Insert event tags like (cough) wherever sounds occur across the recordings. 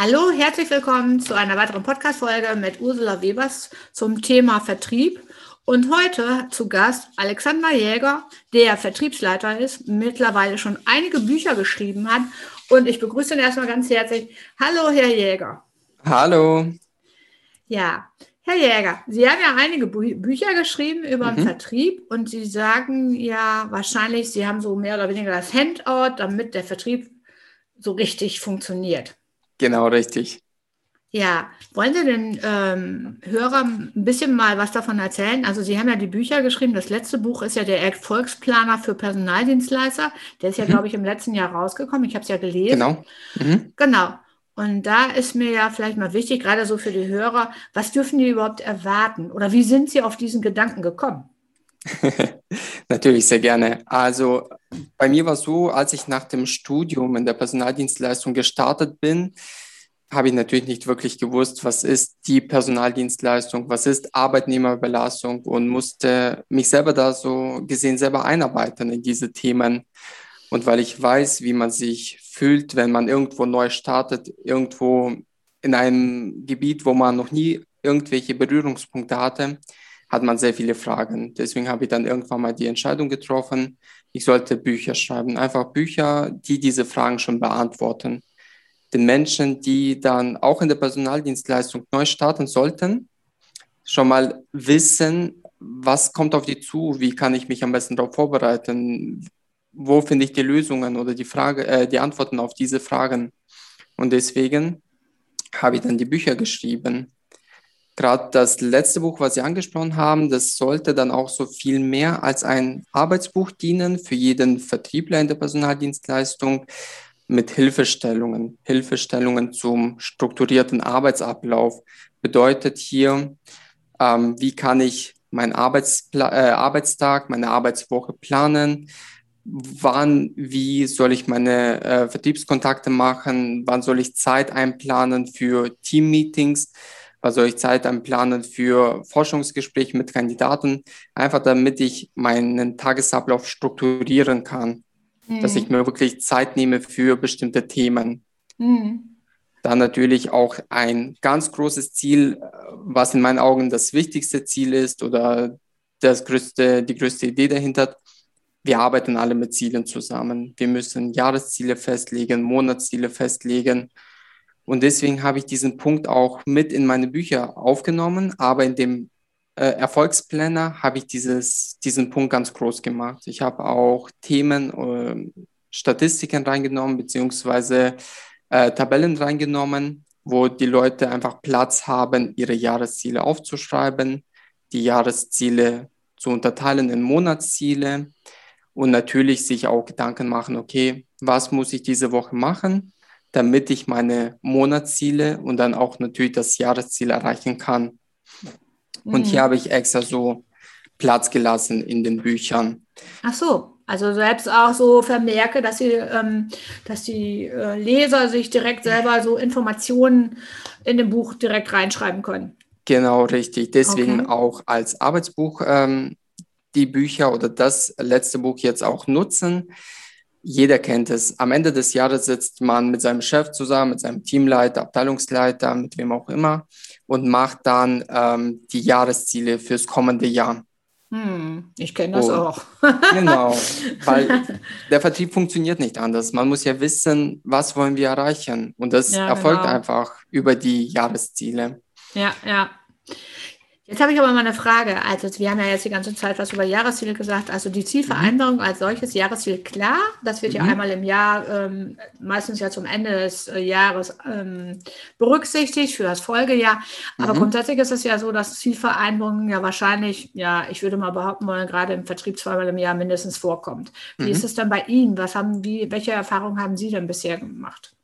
Hallo, herzlich willkommen zu einer weiteren Podcast-Folge mit Ursula Webers zum Thema Vertrieb. Und heute zu Gast Alexander Jäger, der Vertriebsleiter ist, mittlerweile schon einige Bücher geschrieben hat. Und ich begrüße ihn erstmal ganz herzlich. Hallo, Herr Jäger. Hallo. Ja, Herr Jäger, Sie haben ja einige Bü Bücher geschrieben über den mhm. Vertrieb und Sie sagen ja wahrscheinlich, Sie haben so mehr oder weniger das Handout, damit der Vertrieb so richtig funktioniert. Genau, richtig. Ja, wollen Sie den ähm, Hörern ein bisschen mal was davon erzählen? Also Sie haben ja die Bücher geschrieben. Das letzte Buch ist ja der Erfolgsplaner für Personaldienstleister. Der ist ja, mhm. glaube ich, im letzten Jahr rausgekommen. Ich habe es ja gelesen. Genau. Mhm. Genau. Und da ist mir ja vielleicht mal wichtig, gerade so für die Hörer, was dürfen die überhaupt erwarten? Oder wie sind Sie auf diesen Gedanken gekommen? (laughs) Natürlich sehr gerne. Also bei mir war es so, als ich nach dem Studium in der Personaldienstleistung gestartet bin, habe ich natürlich nicht wirklich gewusst, was ist die Personaldienstleistung, was ist Arbeitnehmerüberlassung und musste mich selber da so gesehen selber einarbeiten in diese Themen. Und weil ich weiß, wie man sich fühlt, wenn man irgendwo neu startet, irgendwo in einem Gebiet, wo man noch nie irgendwelche Berührungspunkte hatte, hat man sehr viele Fragen. Deswegen habe ich dann irgendwann mal die Entscheidung getroffen, ich sollte Bücher schreiben. Einfach Bücher, die diese Fragen schon beantworten. Den Menschen, die dann auch in der Personaldienstleistung neu starten sollten, schon mal wissen, was kommt auf die zu, wie kann ich mich am besten darauf vorbereiten, wo finde ich die Lösungen oder die Frage, äh, die Antworten auf diese Fragen. Und deswegen habe ich dann die Bücher geschrieben gerade das letzte Buch, was Sie angesprochen haben, das sollte dann auch so viel mehr als ein Arbeitsbuch dienen für jeden Vertriebler in der Personaldienstleistung mit Hilfestellungen. Hilfestellungen zum strukturierten Arbeitsablauf. Bedeutet hier, ähm, wie kann ich meinen Arbeitspla äh, Arbeitstag, meine Arbeitswoche planen, wann, wie soll ich meine äh, Vertriebskontakte machen, wann soll ich Zeit einplanen für Teammeetings? was soll ich Zeit einplanen für Forschungsgespräche mit Kandidaten, einfach damit ich meinen Tagesablauf strukturieren kann, mhm. dass ich mir wirklich Zeit nehme für bestimmte Themen. Mhm. Dann natürlich auch ein ganz großes Ziel, was in meinen Augen das wichtigste Ziel ist oder das größte, die größte Idee dahinter. Wir arbeiten alle mit Zielen zusammen. Wir müssen Jahresziele festlegen, Monatsziele festlegen und deswegen habe ich diesen Punkt auch mit in meine Bücher aufgenommen, aber in dem äh, Erfolgsplanner habe ich dieses, diesen Punkt ganz groß gemacht. Ich habe auch Themen, äh, Statistiken reingenommen, beziehungsweise äh, Tabellen reingenommen, wo die Leute einfach Platz haben, ihre Jahresziele aufzuschreiben, die Jahresziele zu unterteilen in Monatsziele und natürlich sich auch Gedanken machen, okay, was muss ich diese Woche machen? Damit ich meine Monatsziele und dann auch natürlich das Jahresziel erreichen kann. Mhm. Und hier mhm. habe ich extra so Platz gelassen in den Büchern. Ach so, also selbst auch so vermerke, dass die, ähm, dass die äh, Leser sich direkt selber so Informationen in dem Buch direkt reinschreiben können. Genau, richtig. Deswegen okay. auch als Arbeitsbuch ähm, die Bücher oder das letzte Buch jetzt auch nutzen jeder kennt es. Am Ende des Jahres sitzt man mit seinem Chef zusammen, mit seinem Teamleiter, Abteilungsleiter, mit wem auch immer und macht dann ähm, die Jahresziele fürs kommende Jahr. Hm, ich kenne das und, auch. (laughs) genau, weil (laughs) der Vertrieb funktioniert nicht anders. Man muss ja wissen, was wollen wir erreichen. Und das ja, erfolgt genau. einfach über die Jahresziele. Ja, ja. Jetzt habe ich aber mal eine Frage. Also wir haben ja jetzt die ganze Zeit was über Jahresziele gesagt. Also die Zielvereinbarung mhm. als solches Jahresziel klar. Das wird mhm. ja einmal im Jahr, ähm, meistens ja zum Ende des äh, Jahres ähm, berücksichtigt für das Folgejahr. Aber mhm. grundsätzlich ist es ja so, dass Zielvereinbarungen ja wahrscheinlich, ja, ich würde mal behaupten wollen, gerade im Vertrieb zweimal im Jahr mindestens vorkommt. Wie ist mhm. es dann bei Ihnen? Was haben, wie, welche Erfahrungen haben Sie denn bisher gemacht?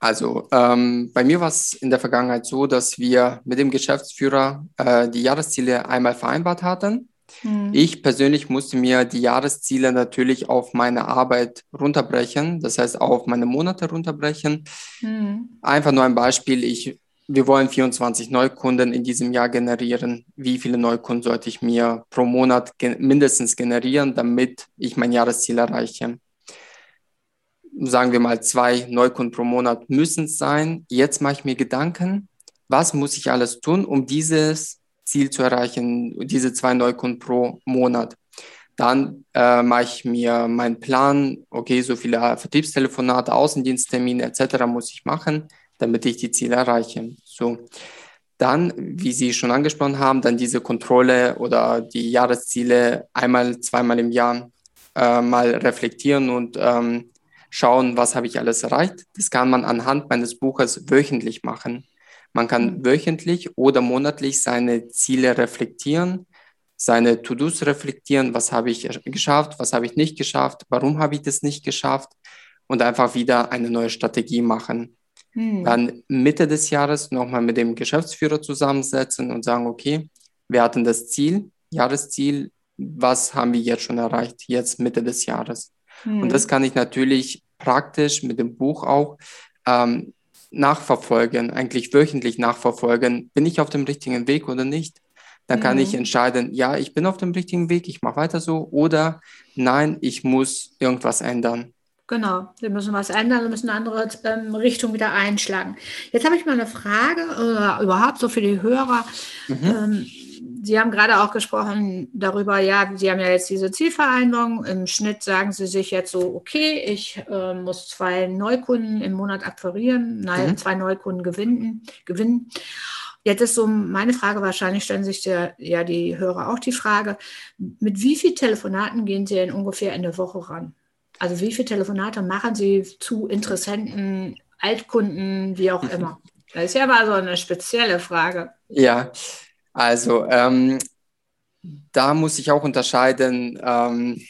Also ähm, bei mir war es in der Vergangenheit so, dass wir mit dem Geschäftsführer äh, die Jahresziele einmal vereinbart hatten. Mhm. Ich persönlich musste mir die Jahresziele natürlich auf meine Arbeit runterbrechen, das heißt auf meine Monate runterbrechen. Mhm. Einfach nur ein Beispiel, ich, wir wollen 24 Neukunden in diesem Jahr generieren. Wie viele Neukunden sollte ich mir pro Monat gen mindestens generieren, damit ich mein Jahresziel erreiche? Sagen wir mal, zwei Neukunden pro Monat müssen es sein. Jetzt mache ich mir Gedanken, was muss ich alles tun, um dieses Ziel zu erreichen, diese zwei Neukunden pro Monat. Dann äh, mache ich mir meinen Plan, okay, so viele Vertriebstelefonate, Außendiensttermine etc. muss ich machen, damit ich die Ziele erreiche. So. Dann, wie Sie schon angesprochen haben, dann diese Kontrolle oder die Jahresziele einmal, zweimal im Jahr äh, mal reflektieren und ähm, schauen, was habe ich alles erreicht. Das kann man anhand meines Buches wöchentlich machen. Man kann mhm. wöchentlich oder monatlich seine Ziele reflektieren, seine To-Dos reflektieren, was habe ich geschafft, was habe ich nicht geschafft, warum habe ich das nicht geschafft und einfach wieder eine neue Strategie machen. Hm. Dann Mitte des Jahres nochmal mit dem Geschäftsführer zusammensetzen und sagen, okay, wir hatten das Ziel, Jahresziel, was haben wir jetzt schon erreicht, jetzt Mitte des Jahres. Hm. Und das kann ich natürlich praktisch mit dem Buch auch ähm, nachverfolgen, eigentlich wöchentlich nachverfolgen, bin ich auf dem richtigen Weg oder nicht. Dann kann ich hm. entscheiden, ja, ich bin auf dem richtigen Weg, ich mache weiter so, oder nein, ich muss irgendwas ändern. Genau, wir müssen was ändern, wir müssen eine andere ähm, Richtung wieder einschlagen. Jetzt habe ich mal eine Frage, oder überhaupt so für die Hörer. Mhm. Ähm, Sie haben gerade auch gesprochen darüber, ja, Sie haben ja jetzt diese Zielvereinbarung. Im Schnitt sagen Sie sich jetzt so, okay, ich äh, muss zwei Neukunden im Monat akquirieren, nein, mhm. zwei Neukunden gewinnen, gewinnen. Jetzt ist so meine Frage, wahrscheinlich stellen sich der, ja die Hörer auch die Frage, mit wie vielen Telefonaten gehen Sie denn ungefähr in der Woche ran? Also wie viele Telefonate machen Sie zu Interessenten, Altkunden, wie auch immer? Das ist ja mal so eine spezielle Frage. Ja, also ähm, da muss ich auch unterscheiden. Ähm,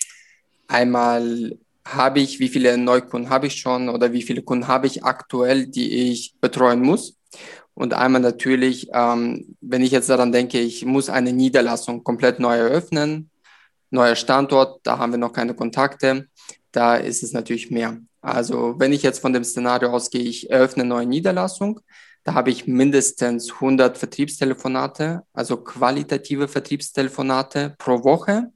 einmal habe ich, wie viele Neukunden habe ich schon oder wie viele Kunden habe ich aktuell, die ich betreuen muss. Und einmal natürlich, ähm, wenn ich jetzt daran denke, ich muss eine Niederlassung komplett neu eröffnen, neuer Standort, da haben wir noch keine Kontakte da ist es natürlich mehr. Also wenn ich jetzt von dem Szenario ausgehe, ich eröffne eine neue Niederlassung, da habe ich mindestens 100 Vertriebstelefonate, also qualitative Vertriebstelefonate pro Woche,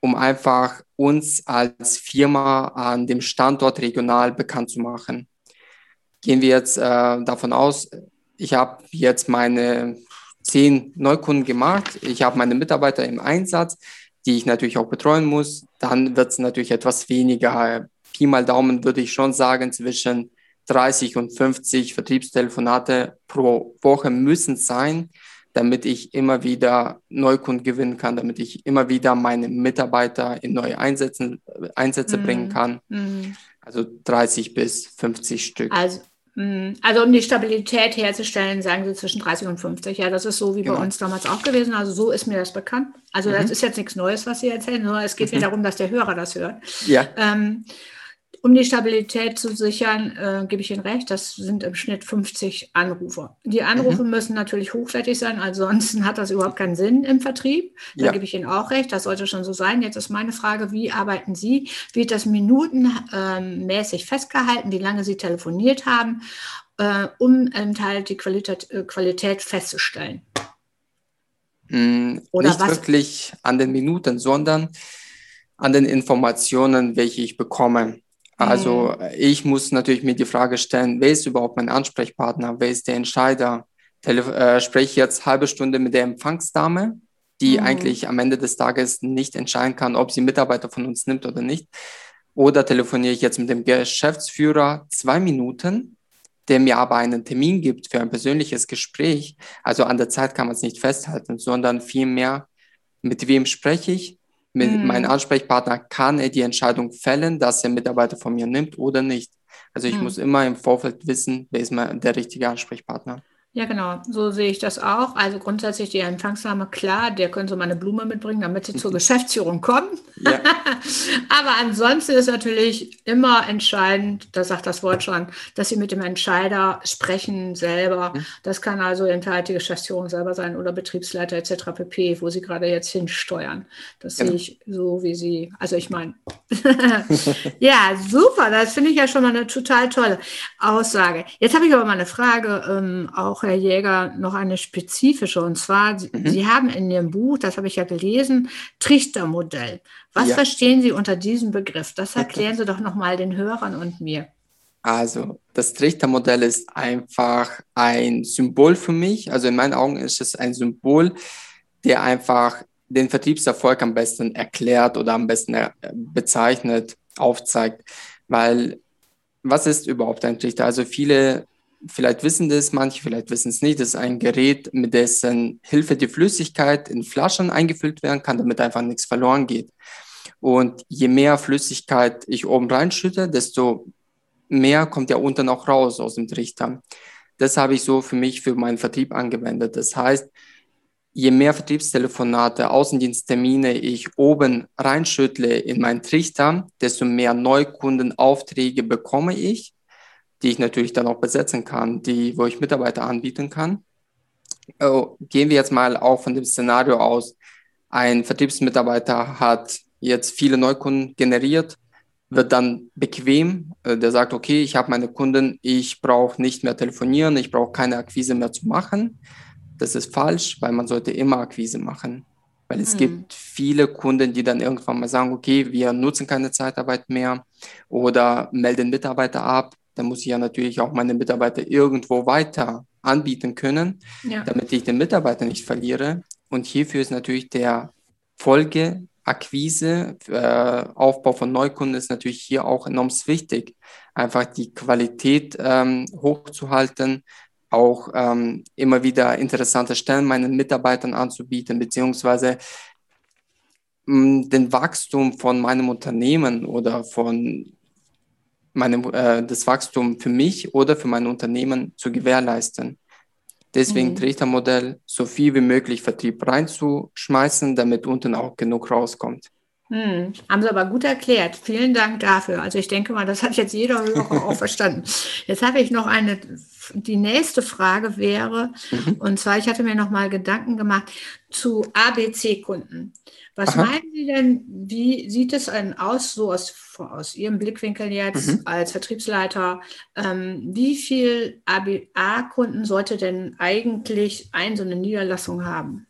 um einfach uns als Firma an dem Standort regional bekannt zu machen. Gehen wir jetzt äh, davon aus, ich habe jetzt meine zehn Neukunden gemacht, ich habe meine Mitarbeiter im Einsatz, die ich natürlich auch betreuen muss, dann wird es natürlich etwas weniger. Pi mal Daumen würde ich schon sagen, zwischen 30 und 50 Vertriebstelefonate pro Woche müssen sein, damit ich immer wieder Neukunden gewinnen kann, damit ich immer wieder meine Mitarbeiter in neue Einsätze, Einsätze mm. bringen kann. Mm. Also 30 bis 50 Stück. Also hm, also um die Stabilität herzustellen, sagen sie zwischen 30 und 50. Ja, das ist so wie genau. bei uns damals auch gewesen. Also so ist mir das bekannt. Also mhm. das ist jetzt nichts Neues, was Sie erzählen, nur es geht mhm. mir darum, dass der Hörer das hört. Ja. Ähm, um die Stabilität zu sichern, äh, gebe ich Ihnen recht, das sind im Schnitt 50 Anrufe. Die Anrufe mhm. müssen natürlich hochwertig sein, ansonsten hat das überhaupt keinen Sinn im Vertrieb. Da ja. gebe ich Ihnen auch recht, das sollte schon so sein. Jetzt ist meine Frage, wie arbeiten Sie? Wird das minutenmäßig ähm, festgehalten, wie lange Sie telefoniert haben, äh, um halt die Qualität, äh, Qualität festzustellen? Mm, Oder nicht was? wirklich an den Minuten, sondern an den Informationen, welche ich bekomme. Also mhm. ich muss natürlich mir die Frage stellen, wer ist überhaupt mein Ansprechpartner, wer ist der Entscheider? Tele äh, spreche ich jetzt halbe Stunde mit der Empfangsdame, die mhm. eigentlich am Ende des Tages nicht entscheiden kann, ob sie Mitarbeiter von uns nimmt oder nicht. Oder telefoniere ich jetzt mit dem Geschäftsführer zwei Minuten, der mir aber einen Termin gibt für ein persönliches Gespräch. Also an der Zeit kann man es nicht festhalten, sondern vielmehr, mit wem spreche ich, mit mhm. mein Ansprechpartner kann er die Entscheidung fällen, dass er Mitarbeiter von mir nimmt oder nicht. Also ich mhm. muss immer im Vorfeld wissen, wer ist mein, der richtige Ansprechpartner. Ja, genau, so sehe ich das auch. Also grundsätzlich die Empfangsnahme, klar, der können so mal eine Blume mitbringen, damit sie zur Geschäftsführung kommen. Ja. (laughs) Aber ansonsten ist natürlich immer entscheidend, da sagt das Wort schon, dass sie mit dem Entscheider sprechen selber. Das kann also die Geschäftsführung selber sein oder Betriebsleiter etc. pp., wo sie gerade jetzt hinsteuern. Das genau. sehe ich so, wie sie, also ich meine, (laughs) ja, super, das finde ich ja schon mal eine total tolle Aussage. Jetzt habe ich aber mal eine Frage, ähm, auch Herr Jäger, noch eine spezifische. Und zwar, mhm. Sie haben in Ihrem Buch, das habe ich ja gelesen, Trichtermodell. Was ja. verstehen Sie unter diesem Begriff? Das erklären Sie doch nochmal den Hörern und mir. Also, das Trichtermodell ist einfach ein Symbol für mich. Also in meinen Augen ist es ein Symbol, der einfach den Vertriebserfolg am besten erklärt oder am besten äh, bezeichnet, aufzeigt. Weil was ist überhaupt ein Trichter? Also viele vielleicht wissen das, manche vielleicht wissen es nicht. Das ist ein Gerät, mit dessen Hilfe die Flüssigkeit in Flaschen eingefüllt werden kann, damit einfach nichts verloren geht. Und je mehr Flüssigkeit ich oben reinschütte, desto mehr kommt ja unten auch raus aus dem Trichter. Das habe ich so für mich, für meinen Vertrieb angewendet. Das heißt, je mehr Vertriebstelefonate, Außendiensttermine ich oben reinschüttle in meinen Trichter, desto mehr Neukundenaufträge bekomme ich, die ich natürlich dann auch besetzen kann, die, wo ich Mitarbeiter anbieten kann. Oh, gehen wir jetzt mal auch von dem Szenario aus. Ein Vertriebsmitarbeiter hat jetzt viele Neukunden generiert, wird dann bequem, äh, der sagt, okay, ich habe meine Kunden, ich brauche nicht mehr telefonieren, ich brauche keine Akquise mehr zu machen das ist falsch, weil man sollte immer Akquise machen. Weil es mhm. gibt viele Kunden, die dann irgendwann mal sagen, okay, wir nutzen keine Zeitarbeit mehr oder melden Mitarbeiter ab. Dann muss ich ja natürlich auch meine Mitarbeiter irgendwo weiter anbieten können, ja. damit ich den Mitarbeiter nicht verliere. Und hierfür ist natürlich der Folgeakquise, äh, Aufbau von Neukunden ist natürlich hier auch enorm wichtig. Einfach die Qualität ähm, hochzuhalten, auch ähm, immer wieder interessante Stellen meinen Mitarbeitern anzubieten, beziehungsweise mh, mm, den Wachstum von meinem Unternehmen oder von meinem, äh, das Wachstum für mich oder für mein Unternehmen zu gewährleisten. Deswegen mhm. Trichtermodell so viel wie möglich Vertrieb reinzuschmeißen, damit unten auch genug rauskommt. Hm, haben Sie aber gut erklärt. Vielen Dank dafür. Also ich denke mal, das hat jetzt jeder Hörer auch (laughs) verstanden. Jetzt habe ich noch eine, die nächste Frage wäre, mhm. und zwar, ich hatte mir noch mal Gedanken gemacht zu ABC-Kunden. Was Aha. meinen Sie denn, wie sieht es denn aus, so aus, aus Ihrem Blickwinkel jetzt mhm. als Vertriebsleiter, ähm, wie viel ABA-Kunden sollte denn eigentlich ein so eine Niederlassung haben?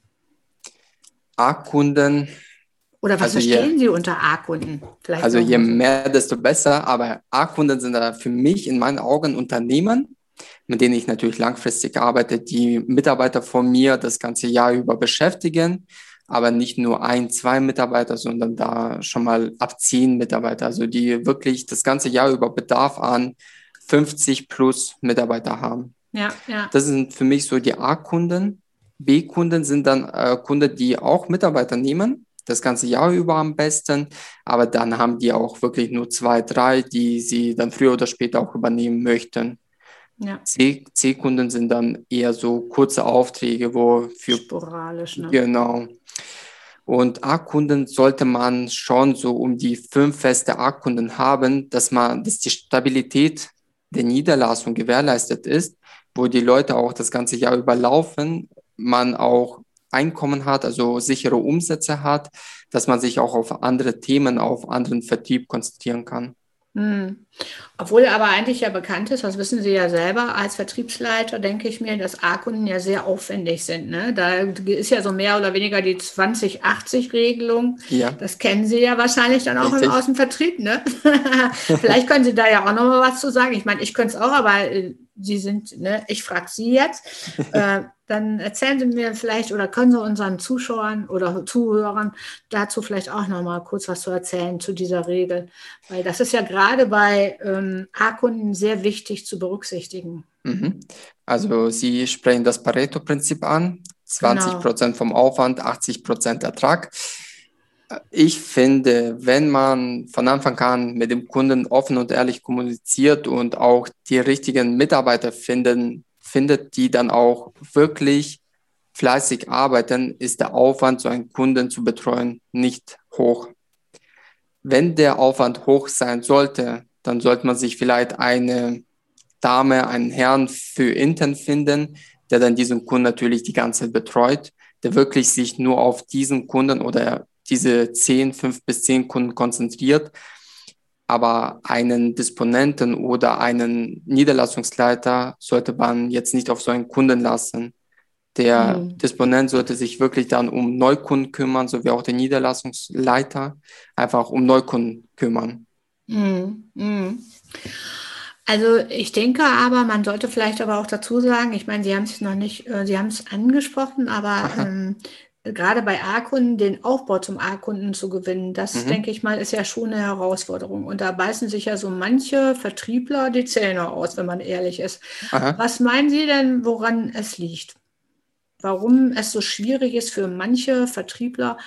A-Kunden oder was also verstehen je, Sie unter A-Kunden? Also je mehr, desto besser. Aber A-Kunden sind da für mich in meinen Augen Unternehmen, mit denen ich natürlich langfristig arbeite, die Mitarbeiter von mir das ganze Jahr über beschäftigen, aber nicht nur ein, zwei Mitarbeiter, sondern da schon mal ab zehn Mitarbeiter, also die wirklich das ganze Jahr über Bedarf an 50 plus Mitarbeiter haben. Ja, ja. Das sind für mich so die A-Kunden. B-Kunden sind dann äh, Kunden, die auch Mitarbeiter nehmen, das ganze Jahr über am besten. Aber dann haben die auch wirklich nur zwei, drei, die sie dann früher oder später auch übernehmen möchten. Ja. C-Kunden sind dann eher so kurze Aufträge, wo für. Sporadisch, ne? Genau. Und A-Kunden sollte man schon so um die fünf feste A-Kunden haben, dass man, dass die Stabilität der Niederlassung gewährleistet ist, wo die Leute auch das ganze Jahr überlaufen, man auch Einkommen hat, also sichere Umsätze hat, dass man sich auch auf andere Themen, auf anderen Vertrieb konzentrieren kann. Hm. Obwohl aber eigentlich ja bekannt ist, das wissen Sie ja selber als Vertriebsleiter, denke ich mir, dass A-Kunden ja sehr aufwendig sind. Ne? Da ist ja so mehr oder weniger die 20-80-Regelung. Ja. Das kennen Sie ja wahrscheinlich dann auch Richtig. im Außenvertrieb. Ne? (laughs) Vielleicht können Sie da ja auch noch mal was zu sagen. Ich meine, ich könnte es auch, aber äh, Sie sind, ne, ich frage Sie jetzt. (laughs) äh, dann erzählen Sie mir vielleicht oder können Sie unseren Zuschauern oder Zuhörern dazu vielleicht auch noch mal kurz was zu erzählen zu dieser Regel. Weil das ist ja gerade bei ähm, A-Kunden sehr wichtig zu berücksichtigen. Mhm. Also Sie sprechen das Pareto-Prinzip an. 20 genau. Prozent genau. vom Aufwand, 80 Prozent Ertrag. Ich finde, wenn man von Anfang an mit dem Kunden offen und ehrlich kommuniziert und auch die richtigen Mitarbeiter finden, findet, die dann auch wirklich fleißig arbeiten, ist der Aufwand, so einen Kunden zu betreuen, nicht hoch. Wenn der Aufwand hoch sein sollte, dann sollte man sich vielleicht eine Dame, einen Herrn für intern finden, der dann diesen Kunden natürlich die ganze Zeit betreut, der wirklich sich nur auf diesen Kunden oder diese 10, 5 bis 10 Kunden konzentriert. aber einen Disponenten oder einen Niederlassungsleiter sollte man jetzt nicht auf so einen Kunden lassen. Der mhm. Disponent sollte sich wirklich dann um Neukunden kümmern, so wie auch der Niederlassungsleiter, einfach um Neukunden kümmern. Mhm. Mhm. Also ich denke aber, man sollte vielleicht aber auch dazu sagen, ich meine, Sie haben es noch nicht, äh, Sie haben es angesprochen, aber (laughs) ähm, gerade bei A-Kunden den Aufbau zum A-Kunden zu gewinnen, das mhm. denke ich mal, ist ja schon eine Herausforderung. Und da beißen sich ja so manche Vertriebler die Zähne aus, wenn man ehrlich ist. Aha. Was meinen Sie denn, woran es liegt? Warum es so schwierig ist für manche Vertriebler,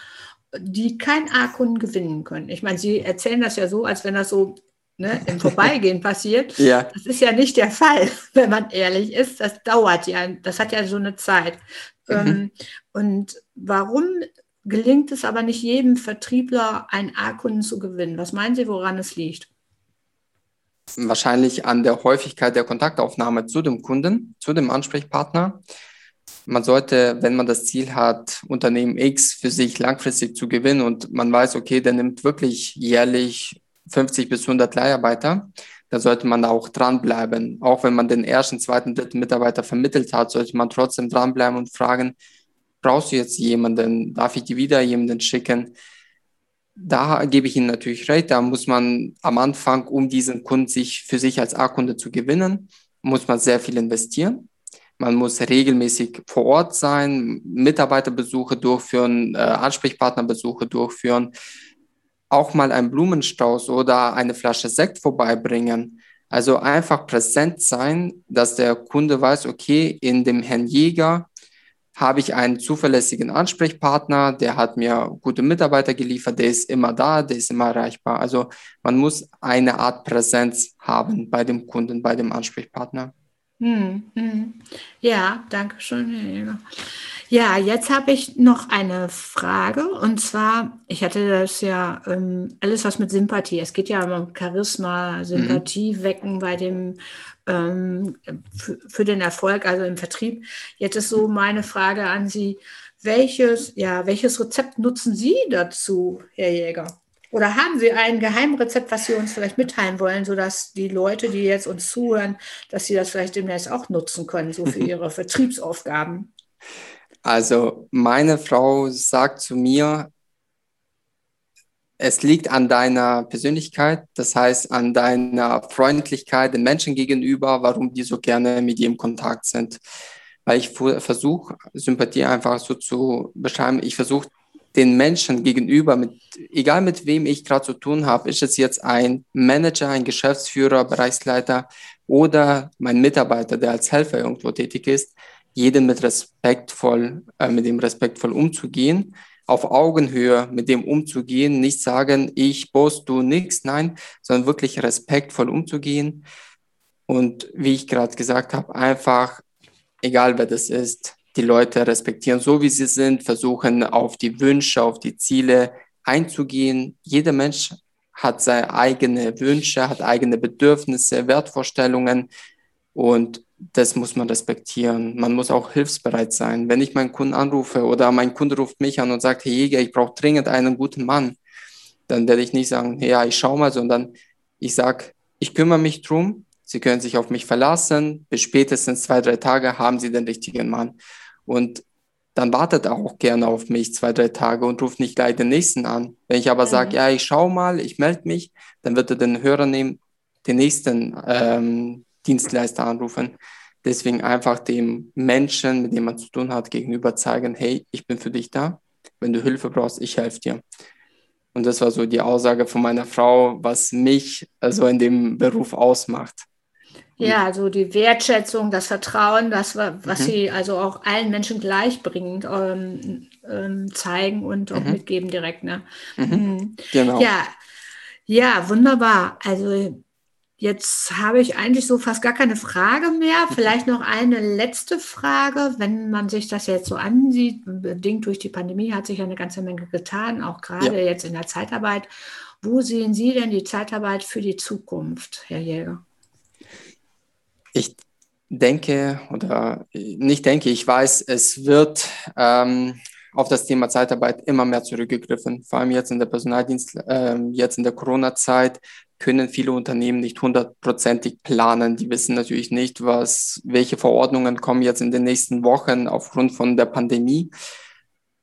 die keinen A-Kunden gewinnen können? Ich meine, Sie erzählen das ja so, als wenn das so ne, im (laughs) Vorbeigehen passiert. ja. Das ist ja nicht der Fall, (laughs) wenn man ehrlich ist. Das dauert ja, das hat ja so eine Zeit. Mhm. Und warum gelingt es aber nicht jedem Vertriebler, einen A-Kunden zu gewinnen? Was meinen Sie, woran es liegt? Wahrscheinlich an der Häufigkeit der Kontaktaufnahme zu dem Kunden, zu dem Ansprechpartner. Man sollte, wenn man das Ziel hat, Unternehmen X für sich langfristig zu gewinnen und man weiß, okay, der nimmt wirklich jährlich 50 bis 100 Leiharbeiter, da sollte man auch dranbleiben. Auch wenn man den ersten, zweiten, dritten Mitarbeiter vermittelt hat, sollte man trotzdem dranbleiben und fragen, brauchst du jetzt jemanden? Darf ich dir wieder jemanden schicken? Da gebe ich Ihnen natürlich recht. Da muss man am Anfang, um diesen Kunden sich für sich als A-Kunde zu gewinnen, muss man sehr viel investieren. Man muss regelmäßig vor Ort sein, Mitarbeiterbesuche durchführen, äh, Ansprechpartnerbesuche durchführen, auch mal einen Blumenstrauß oder eine Flasche Sekt vorbeibringen. Also einfach präsent sein, dass der Kunde weiß, okay, in dem Herrn Jäger habe ich einen zuverlässigen Ansprechpartner, der hat mir gute Mitarbeiter geliefert, der ist immer da, der ist immer erreichbar. Also man muss eine Art Präsenz haben bei dem Kunden, bei dem Ansprechpartner. Hm, hm. Ja, danke schön. Ja, jetzt habe ich noch eine Frage und zwar, ich hatte das ja ähm, alles was mit Sympathie. Es geht ja um Charisma, Sympathie mhm. wecken bei dem ähm, für, für, den Erfolg, also im Vertrieb. Jetzt ist so meine Frage an Sie: Welches, ja, welches Rezept nutzen Sie dazu, Herr Jäger? Oder haben Sie ein Geheimrezept, was Sie uns vielleicht mitteilen wollen, sodass die Leute, die jetzt uns zuhören, dass sie das vielleicht demnächst auch nutzen können, so für (laughs) ihre Vertriebsaufgaben? Also meine Frau sagt zu mir, es liegt an deiner Persönlichkeit, das heißt an deiner Freundlichkeit den Menschen gegenüber, warum die so gerne mit dir im Kontakt sind. Weil ich versuche, Sympathie einfach so zu beschreiben. Ich versuche den Menschen gegenüber, mit, egal mit wem ich gerade zu tun habe, ist es jetzt ein Manager, ein Geschäftsführer, Bereichsleiter oder mein Mitarbeiter, der als Helfer irgendwo tätig ist, jeden mit respektvoll, äh, mit dem respektvoll umzugehen, auf Augenhöhe mit dem umzugehen, nicht sagen, ich boss, du nix, nein, sondern wirklich respektvoll umzugehen. Und wie ich gerade gesagt habe, einfach, egal wer das ist, die Leute respektieren, so wie sie sind, versuchen auf die Wünsche, auf die Ziele einzugehen. Jeder Mensch hat seine eigenen Wünsche, hat eigene Bedürfnisse, Wertvorstellungen und das muss man respektieren. Man muss auch hilfsbereit sein. Wenn ich meinen Kunden anrufe oder mein Kunde ruft mich an und sagt, Herr Jäger, ich brauche dringend einen guten Mann, dann werde ich nicht sagen, ja, ich schau mal, sondern ich sage, ich kümmere mich drum. Sie können sich auf mich verlassen. Bis spätestens zwei, drei Tage haben Sie den richtigen Mann. Und dann wartet er auch gerne auf mich zwei, drei Tage und ruft nicht gleich den nächsten an. Wenn ich aber mhm. sage, ja, ich schau mal, ich melde mich, dann wird er den Hörer nehmen, den nächsten ähm, Dienstleister anrufen. Deswegen einfach dem Menschen, mit dem man zu tun hat, gegenüber zeigen, hey, ich bin für dich da. Wenn du Hilfe brauchst, ich helfe dir. Und das war so die Aussage von meiner Frau, was mich also in dem Beruf ausmacht. Ja, also die Wertschätzung, das Vertrauen, das, was mhm. sie also auch allen Menschen gleichbringend ähm, ähm, zeigen und auch mhm. mitgeben direkt. Ne? Mhm. mhm. Genau. Ja, ja, wunderbar. Also Jetzt habe ich eigentlich so fast gar keine Frage mehr. Vielleicht noch eine letzte Frage. Wenn man sich das jetzt so ansieht, bedingt durch die Pandemie hat sich eine ganze Menge getan, auch gerade ja. jetzt in der Zeitarbeit. Wo sehen Sie denn die Zeitarbeit für die Zukunft, Herr Jäger? Ich denke oder nicht denke, ich weiß, es wird ähm, auf das Thema Zeitarbeit immer mehr zurückgegriffen, vor allem jetzt in der Personaldienst, äh, jetzt in der Corona-Zeit können viele Unternehmen nicht hundertprozentig planen. Die wissen natürlich nicht, was, welche Verordnungen kommen jetzt in den nächsten Wochen aufgrund von der Pandemie.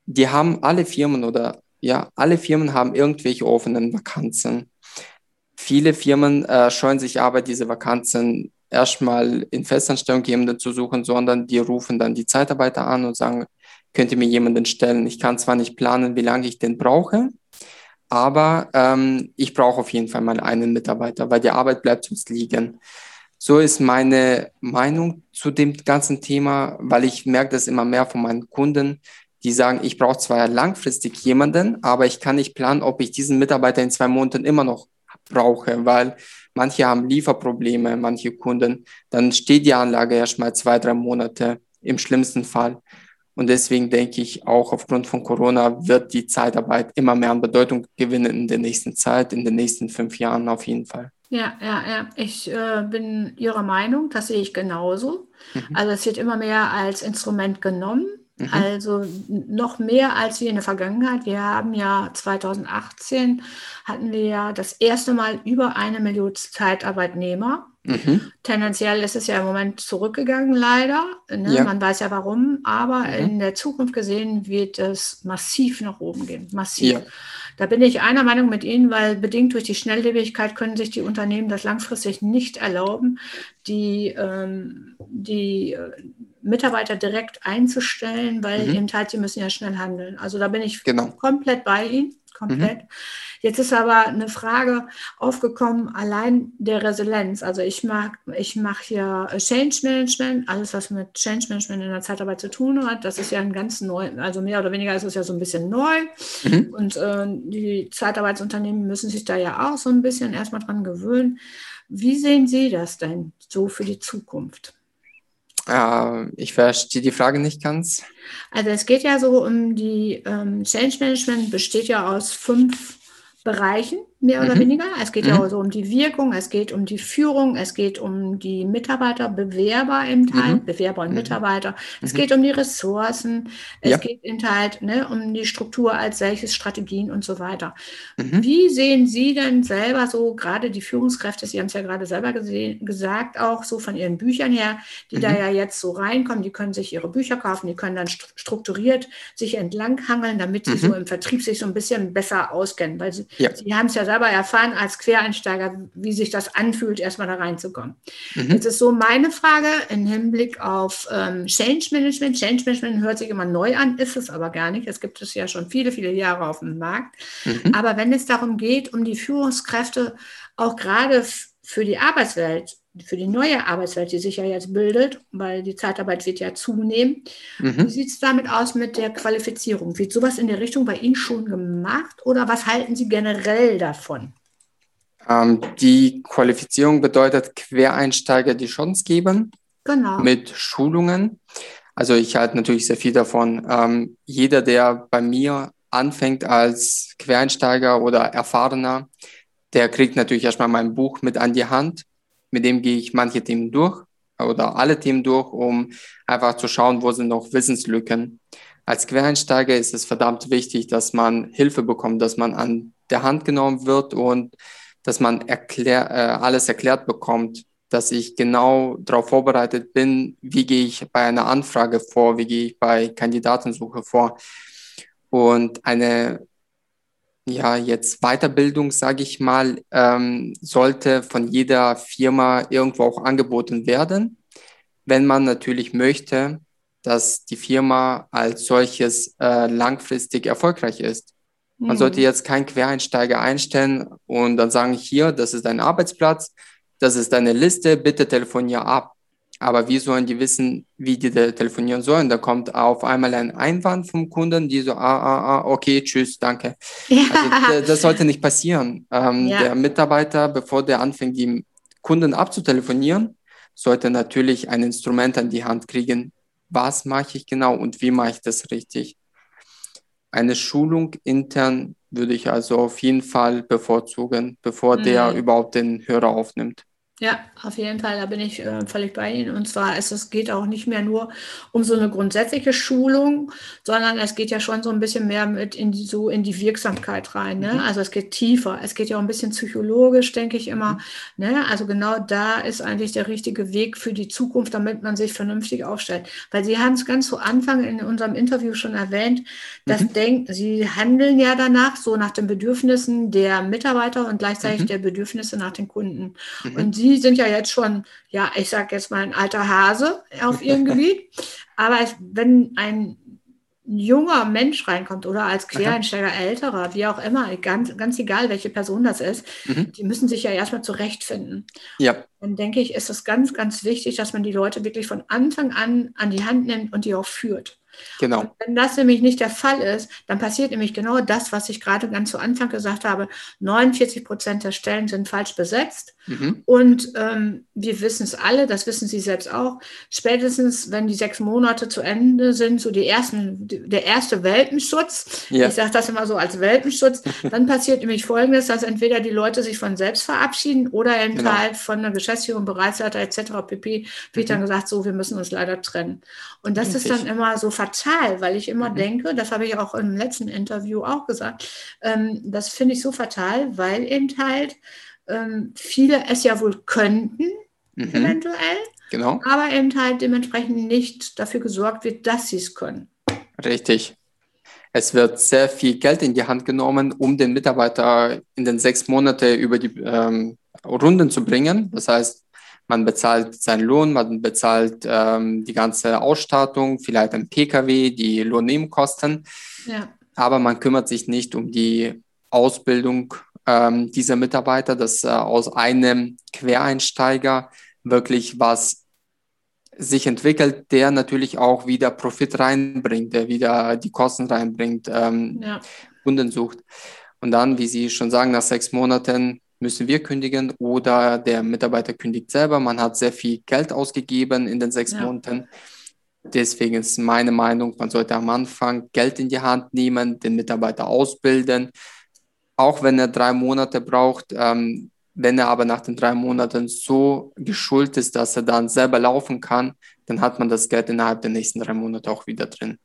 Die haben alle Firmen oder ja, alle Firmen haben irgendwelche offenen Vakanzen. Viele Firmen äh, scheuen sich aber, diese Vakanzen erstmal in Festanstellung zu suchen, sondern die rufen dann die Zeitarbeiter an und sagen, könnt ihr mir jemanden stellen? Ich kann zwar nicht planen, wie lange ich den brauche, aber ähm, ich brauche auf jeden Fall mal einen Mitarbeiter, weil die Arbeit bleibt uns liegen. So ist meine Meinung zu dem ganzen Thema, weil ich merke das immer mehr von meinen Kunden, die sagen, ich brauche zwar langfristig jemanden, aber ich kann nicht planen, ob ich diesen Mitarbeiter in zwei Monaten immer noch brauche, weil manche haben Lieferprobleme, manche Kunden, dann steht die Anlage erst mal zwei, drei Monate im schlimmsten Fall. Und deswegen denke ich, auch aufgrund von Corona wird die Zeitarbeit immer mehr an Bedeutung gewinnen in der nächsten Zeit, in den nächsten fünf Jahren auf jeden Fall. Ja, ja, ja. Ich äh, bin Ihrer Meinung, das sehe ich genauso. Mhm. Also es wird immer mehr als Instrument genommen. Mhm. Also noch mehr als wir in der Vergangenheit. Wir haben ja 2018 hatten wir ja das erste Mal über eine Million Zeitarbeitnehmer. Mhm. Tendenziell ist es ja im Moment zurückgegangen, leider. Ne? Ja. Man weiß ja warum, aber mhm. in der Zukunft gesehen wird es massiv nach oben gehen. Massiv. Ja. Da bin ich einer Meinung mit Ihnen, weil bedingt durch die Schnelllebigkeit können sich die Unternehmen das langfristig nicht erlauben, die, ähm, die äh, Mitarbeiter direkt einzustellen, weil mhm. eben halt, sie müssen ja schnell handeln. Also da bin ich genau. komplett bei Ihnen komplett. Mhm. Jetzt ist aber eine Frage aufgekommen, allein der Resilienz. Also ich mag, ich mache hier Change Management, alles was mit Change Management in der Zeitarbeit zu tun hat. Das ist ja ein ganz neu, also mehr oder weniger ist es ja so ein bisschen neu. Mhm. Und äh, die Zeitarbeitsunternehmen müssen sich da ja auch so ein bisschen erstmal dran gewöhnen. Wie sehen Sie das denn so für die Zukunft? Äh, ich verstehe die Frage nicht ganz. Also es geht ja so um die ähm, Change Management besteht ja aus fünf Bereichen mehr oder mhm. weniger. Es geht mhm. ja also um die Wirkung, es geht um die Führung, es geht um die Mitarbeiter, Bewerber im Teil, mhm. Bewerber und mhm. Mitarbeiter. Es mhm. geht um die Ressourcen, es ja. geht in Teil ne, um die Struktur als solches, Strategien und so weiter. Mhm. Wie sehen Sie denn selber so, gerade die Führungskräfte, Sie haben es ja gerade selber gesehen, gesagt, auch so von Ihren Büchern her, die da ja jetzt so reinkommen, die können sich ihre Bücher kaufen, die können dann strukturiert sich entlanghangeln, damit sie so im Vertrieb sich so ein bisschen besser auskennen, weil Sie, ja. Sie haben es ja selber erfahren als Quereinsteiger, wie sich das anfühlt, erstmal da reinzukommen. Mhm. Jetzt ist so meine Frage im Hinblick auf ähm, Change Management. Change Management hört sich immer neu an, ist es aber gar nicht. Es gibt es ja schon viele, viele Jahre auf dem Markt. Mhm. Aber wenn es darum geht, um die Führungskräfte auch gerade für die Arbeitswelt für die neue Arbeitswelt, die sich ja jetzt bildet, weil die Zeitarbeit wird ja zunehmen. Mhm. Wie sieht es damit aus mit der Qualifizierung? Wird sowas in der Richtung bei Ihnen schon gemacht oder was halten Sie generell davon? Ähm, die Qualifizierung bedeutet Quereinsteiger die Chance geben. Genau. Mit Schulungen. Also ich halte natürlich sehr viel davon. Ähm, jeder, der bei mir anfängt als Quereinsteiger oder Erfahrener, der kriegt natürlich erstmal mein Buch mit an die Hand mit dem gehe ich manche Themen durch oder alle Themen durch, um einfach zu schauen, wo sind noch Wissenslücken. Als Quereinsteiger ist es verdammt wichtig, dass man Hilfe bekommt, dass man an der Hand genommen wird und dass man erklär, äh, alles erklärt bekommt, dass ich genau darauf vorbereitet bin, wie gehe ich bei einer Anfrage vor, wie gehe ich bei Kandidatensuche vor. Und eine ja, jetzt Weiterbildung, sage ich mal, ähm, sollte von jeder Firma irgendwo auch angeboten werden, wenn man natürlich möchte, dass die Firma als solches äh, langfristig erfolgreich ist. Man mhm. sollte jetzt keinen Quereinsteiger einstellen und dann sagen, hier, das ist dein Arbeitsplatz, das ist deine Liste, bitte telefonier ab. Aber wie sollen die wissen, wie die da telefonieren sollen? Da kommt auf einmal ein Einwand vom Kunden, die so, ah, ah, ah, okay, tschüss, danke. Ja. Also, das sollte nicht passieren. Ähm, ja. Der Mitarbeiter, bevor der anfängt, die Kunden abzutelefonieren, sollte natürlich ein Instrument an die Hand kriegen. Was mache ich genau und wie mache ich das richtig? Eine Schulung intern würde ich also auf jeden Fall bevorzugen, bevor mhm. der überhaupt den Hörer aufnimmt. Ja, auf jeden Fall, da bin ich äh, völlig bei Ihnen. Und zwar ist es geht auch nicht mehr nur um so eine grundsätzliche Schulung, sondern es geht ja schon so ein bisschen mehr mit in die, so in die Wirksamkeit rein. Ne? Mhm. Also es geht tiefer. Es geht ja auch ein bisschen psychologisch, denke ich immer. Mhm. Ne? Also genau da ist eigentlich der richtige Weg für die Zukunft, damit man sich vernünftig aufstellt. Weil Sie haben es ganz zu Anfang in unserem Interview schon erwähnt, dass mhm. denken, Sie handeln ja danach so nach den Bedürfnissen der Mitarbeiter und gleichzeitig mhm. der Bedürfnisse nach den Kunden. Mhm. Und Sie Sie sind ja jetzt schon, ja, ich sage jetzt mal ein alter Hase auf (laughs) Ihrem Gebiet. Aber es, wenn ein junger Mensch reinkommt oder als Quereinsteiger älterer, wie auch immer, ganz, ganz egal, welche Person das ist, mhm. die müssen sich ja erstmal zurechtfinden. Ja. Dann denke ich, ist es ganz, ganz wichtig, dass man die Leute wirklich von Anfang an an die Hand nimmt und die auch führt. Genau. Und wenn das nämlich nicht der Fall ist, dann passiert nämlich genau das, was ich gerade ganz zu Anfang gesagt habe. 49 Prozent der Stellen sind falsch besetzt. Mhm. Und ähm, wir wissen es alle, das wissen Sie selbst auch. Spätestens, wenn die sechs Monate zu Ende sind, so die ersten, der erste Welpenschutz, ja. ich sage das immer so als Welpenschutz, (laughs) dann passiert nämlich Folgendes, dass entweder die Leute sich von selbst verabschieden oder eben genau. halt von der Geschäftsführung, Bereichsleiter etc. pp. wird mhm. dann gesagt, so, wir müssen uns leider trennen. Und das Richtig. ist dann immer so fatal, weil ich immer mhm. denke, das habe ich auch im letzten Interview auch gesagt, ähm, das finde ich so fatal, weil eben halt ähm, viele es ja wohl könnten, mhm. eventuell, genau. aber eben halt dementsprechend nicht dafür gesorgt wird, dass sie es können. Richtig. Es wird sehr viel Geld in die Hand genommen, um den Mitarbeiter in den sechs Monaten über die ähm, Runden zu bringen. Das heißt, man bezahlt seinen Lohn, man bezahlt ähm, die ganze Ausstattung, vielleicht ein Pkw, die Lohnnebenkosten. Ja. Aber man kümmert sich nicht um die Ausbildung ähm, dieser Mitarbeiter, dass äh, aus einem Quereinsteiger wirklich was sich entwickelt, der natürlich auch wieder Profit reinbringt, der wieder die Kosten reinbringt, ähm, ja. Kunden sucht. Und dann, wie Sie schon sagen, nach sechs Monaten müssen wir kündigen oder der Mitarbeiter kündigt selber. Man hat sehr viel Geld ausgegeben in den sechs ja. Monaten. Deswegen ist meine Meinung, man sollte am Anfang Geld in die Hand nehmen, den Mitarbeiter ausbilden, auch wenn er drei Monate braucht. Ähm, wenn er aber nach den drei Monaten so geschult ist, dass er dann selber laufen kann, dann hat man das Geld innerhalb der nächsten drei Monate auch wieder drin.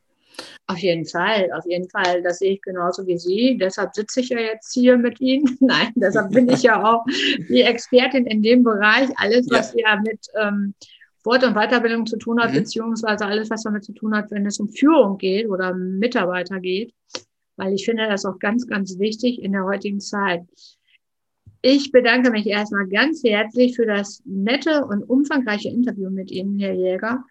Auf jeden Fall, auf jeden Fall. Das sehe ich genauso wie Sie. Deshalb sitze ich ja jetzt hier mit Ihnen. (laughs) Nein, deshalb bin ich ja auch die Expertin in dem Bereich. Alles, was ja, ja mit ähm, Wort- und Weiterbildung zu tun hat, mhm. beziehungsweise alles, was damit zu tun hat, wenn es um Führung geht oder Mitarbeiter geht. Weil ich finde das auch ganz, ganz wichtig in der heutigen Zeit. Ich bedanke mich erstmal ganz herzlich für das nette und umfangreiche Interview mit Ihnen, Herr Jäger.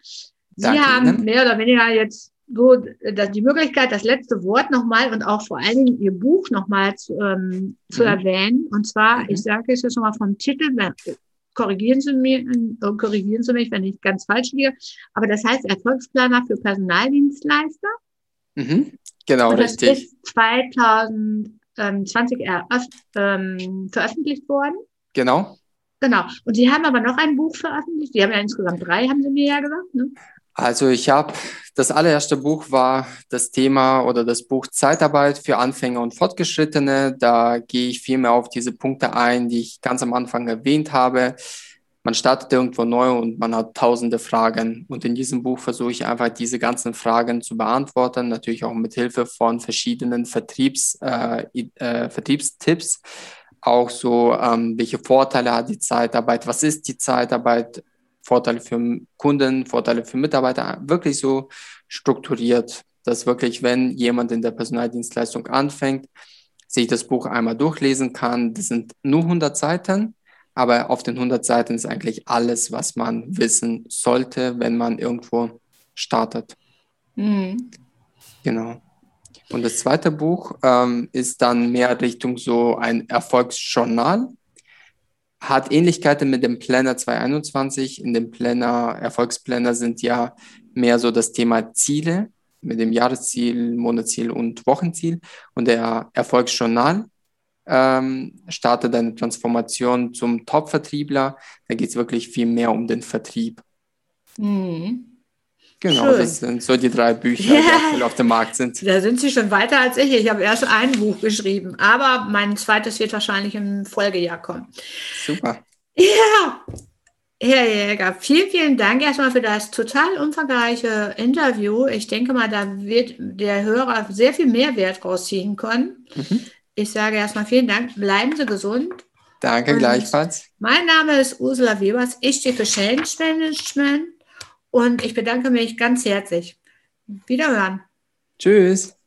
Sie Danke haben Ihnen. mehr oder weniger jetzt so dass die Möglichkeit, das letzte Wort nochmal und auch vor allen Dingen Ihr Buch nochmal zu, ähm, zu mhm. erwähnen. Und zwar, mhm. ich sage es jetzt nochmal vom Titel, korrigieren Sie, mir, äh, korrigieren Sie mich, wenn ich ganz falsch liege, aber das heißt Erfolgsplaner für Personaldienstleister. Mhm. Genau, und das richtig. ist 2020 ähm, veröffentlicht worden. Genau. Genau. Und Sie haben aber noch ein Buch veröffentlicht. Sie haben ja insgesamt drei, haben Sie mir ja gesagt. Ne? Also ich habe das allererste Buch war das Thema oder das Buch Zeitarbeit für Anfänger und Fortgeschrittene. Da gehe ich viel mehr auf diese Punkte ein, die ich ganz am Anfang erwähnt habe. Man startet irgendwo neu und man hat tausende Fragen. Und in diesem Buch versuche ich einfach diese ganzen Fragen zu beantworten, natürlich auch mit Hilfe von verschiedenen Vertriebs, äh, äh, Vertriebstipps. Auch so, ähm, welche Vorteile hat die Zeitarbeit? Was ist die Zeitarbeit? Vorteile für Kunden, Vorteile für Mitarbeiter, wirklich so strukturiert, dass wirklich, wenn jemand in der Personaldienstleistung anfängt, sich das Buch einmal durchlesen kann. Das sind nur 100 Seiten, aber auf den 100 Seiten ist eigentlich alles, was man wissen sollte, wenn man irgendwo startet. Mhm. Genau. Und das zweite Buch ähm, ist dann mehr Richtung so ein Erfolgsjournal hat Ähnlichkeiten mit dem Planner 221. In dem Planner, Erfolgsplanner sind ja mehr so das Thema Ziele mit dem Jahresziel, Monatsziel und Wochenziel. Und der Erfolgsjournal ähm, startet eine Transformation zum Top-Vertriebler. Da geht es wirklich viel mehr um den Vertrieb. Mhm. Genau, Schön. das sind so die drei Bücher, ja. die auf dem Markt sind. Da sind Sie schon weiter als ich. Ich habe erst ein Buch geschrieben, aber mein zweites wird wahrscheinlich im Folgejahr kommen. Super. Ja, Herr Jäger, vielen, vielen Dank erstmal für das total umfangreiche Interview. Ich denke mal, da wird der Hörer sehr viel Mehrwert rausziehen können. Mhm. Ich sage erstmal vielen Dank. Bleiben Sie gesund. Danke, Und gleichfalls. Mein Name ist Ursula Webers. Ich stehe für Change Management und ich bedanke mich ganz herzlich. Wiederhören. Tschüss.